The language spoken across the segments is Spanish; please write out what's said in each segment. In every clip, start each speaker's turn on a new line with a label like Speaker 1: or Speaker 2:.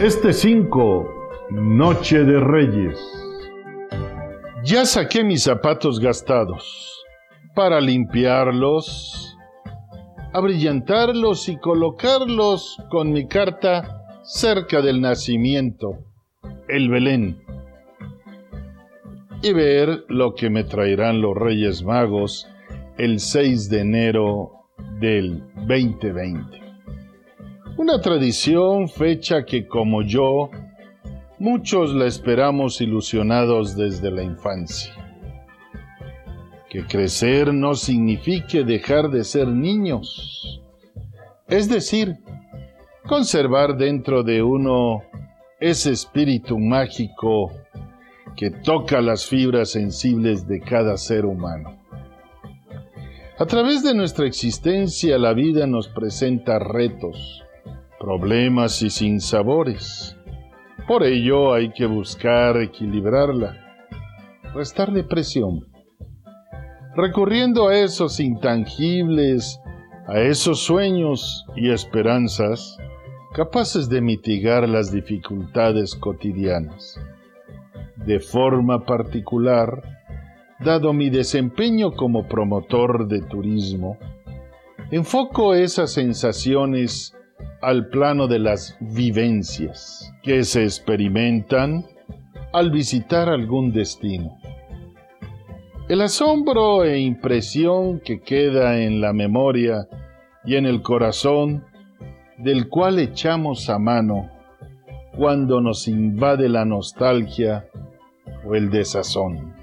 Speaker 1: Este 5, Noche de Reyes. Ya saqué mis zapatos gastados para limpiarlos, abrillantarlos y colocarlos con mi carta cerca del nacimiento, el Belén, y ver lo que me traerán los Reyes Magos el 6 de enero del 2020. Una tradición, fecha que como yo, muchos la esperamos ilusionados desde la infancia. Que crecer no signifique dejar de ser niños. Es decir, conservar dentro de uno ese espíritu mágico que toca las fibras sensibles de cada ser humano. A través de nuestra existencia la vida nos presenta retos, problemas y sinsabores. Por ello hay que buscar equilibrarla, restarle presión, recurriendo a esos intangibles, a esos sueños y esperanzas capaces de mitigar las dificultades cotidianas. De forma particular, dado mi desempeño como promotor de turismo, enfoco esas sensaciones al plano de las vivencias que se experimentan al visitar algún destino. El asombro e impresión que queda en la memoria y en el corazón del cual echamos a mano cuando nos invade la nostalgia o el desazón.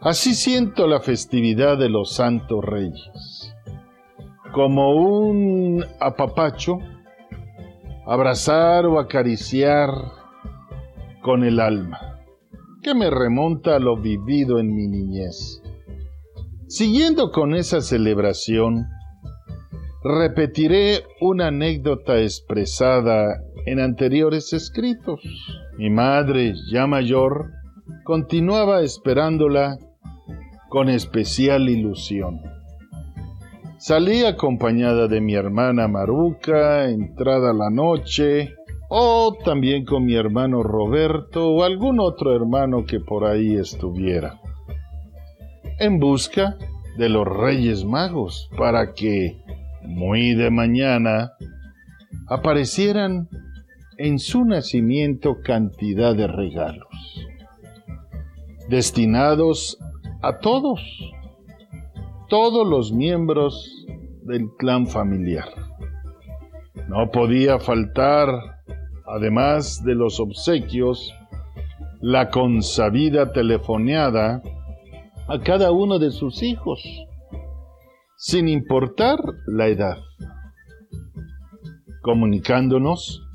Speaker 1: Así siento la festividad de los santos reyes como un apapacho, abrazar o acariciar con el alma, que me remonta a lo vivido en mi niñez. Siguiendo con esa celebración, repetiré una anécdota expresada en anteriores escritos. Mi madre, ya mayor, continuaba esperándola con especial ilusión. Salí acompañada de mi hermana Maruca, entrada la noche, o también con mi hermano Roberto o algún otro hermano que por ahí estuviera, en busca de los Reyes Magos para que, muy de mañana, aparecieran en su nacimiento cantidad de regalos, destinados a todos todos los miembros del clan familiar. No podía faltar, además de los obsequios, la consabida telefoneada a cada uno de sus hijos, sin importar la edad, comunicándonos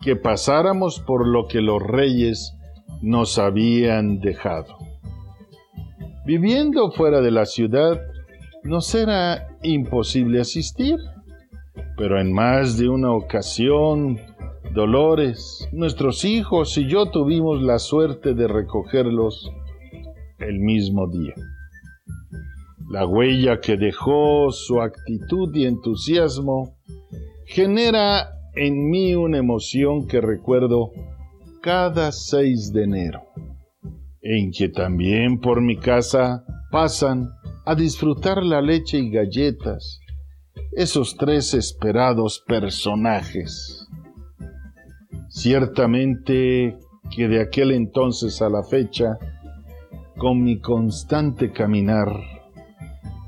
Speaker 1: que pasáramos por lo que los reyes nos habían dejado. Viviendo fuera de la ciudad, nos era imposible asistir, pero en más de una ocasión, Dolores, nuestros hijos y yo tuvimos la suerte de recogerlos el mismo día. La huella que dejó su actitud y entusiasmo genera en mí una emoción que recuerdo cada 6 de enero, en que también por mi casa pasan a disfrutar la leche y galletas, esos tres esperados personajes. Ciertamente que de aquel entonces a la fecha, con mi constante caminar,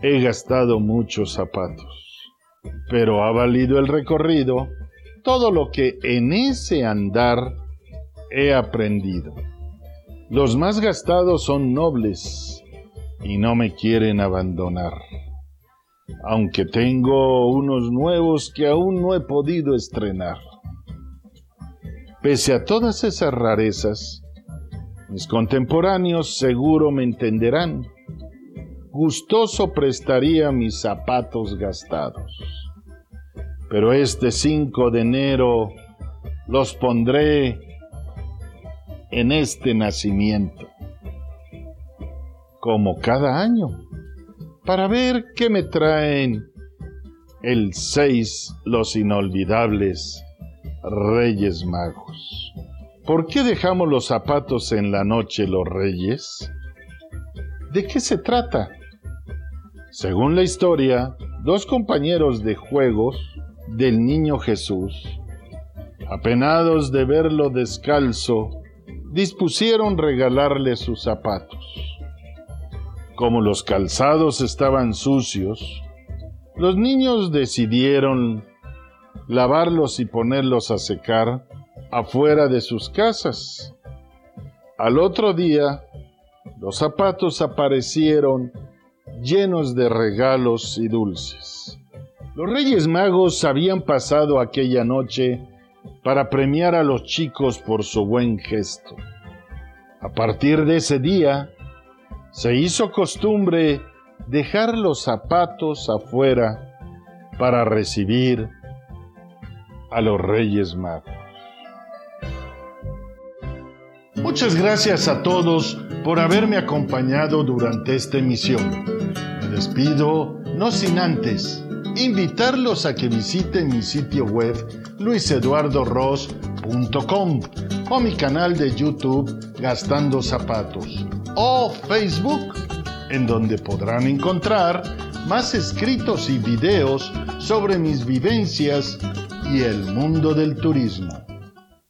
Speaker 1: he gastado muchos zapatos, pero ha valido el recorrido todo lo que en ese andar he aprendido. Los más gastados son nobles, y no me quieren abandonar. Aunque tengo unos nuevos que aún no he podido estrenar. Pese a todas esas rarezas, mis contemporáneos seguro me entenderán. Gustoso prestaría mis zapatos gastados. Pero este 5 de enero los pondré en este nacimiento, como cada año, para ver qué me traen el 6 los inolvidables Reyes Magos. ¿Por qué dejamos los zapatos en la noche los reyes? ¿De qué se trata? Según la historia, dos compañeros de juegos del niño Jesús, apenados de verlo descalzo, dispusieron regalarle sus zapatos. Como los calzados estaban sucios, los niños decidieron lavarlos y ponerlos a secar afuera de sus casas. Al otro día, los zapatos aparecieron llenos de regalos y dulces. Los Reyes Magos habían pasado aquella noche para premiar a los chicos por su buen gesto. A partir de ese día, se hizo costumbre dejar los zapatos afuera para recibir a los Reyes Magos. Muchas gracias a todos por haberme acompañado durante esta emisión. Me despido no sin antes invitarlos a que visiten mi sitio web luiseduardoros.com o mi canal de YouTube Gastando Zapatos o Facebook en donde podrán encontrar más escritos y videos sobre mis vivencias y el mundo del turismo.